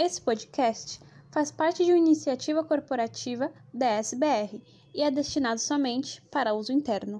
Esse podcast faz parte de uma iniciativa corporativa da SBR e é destinado somente para uso interno.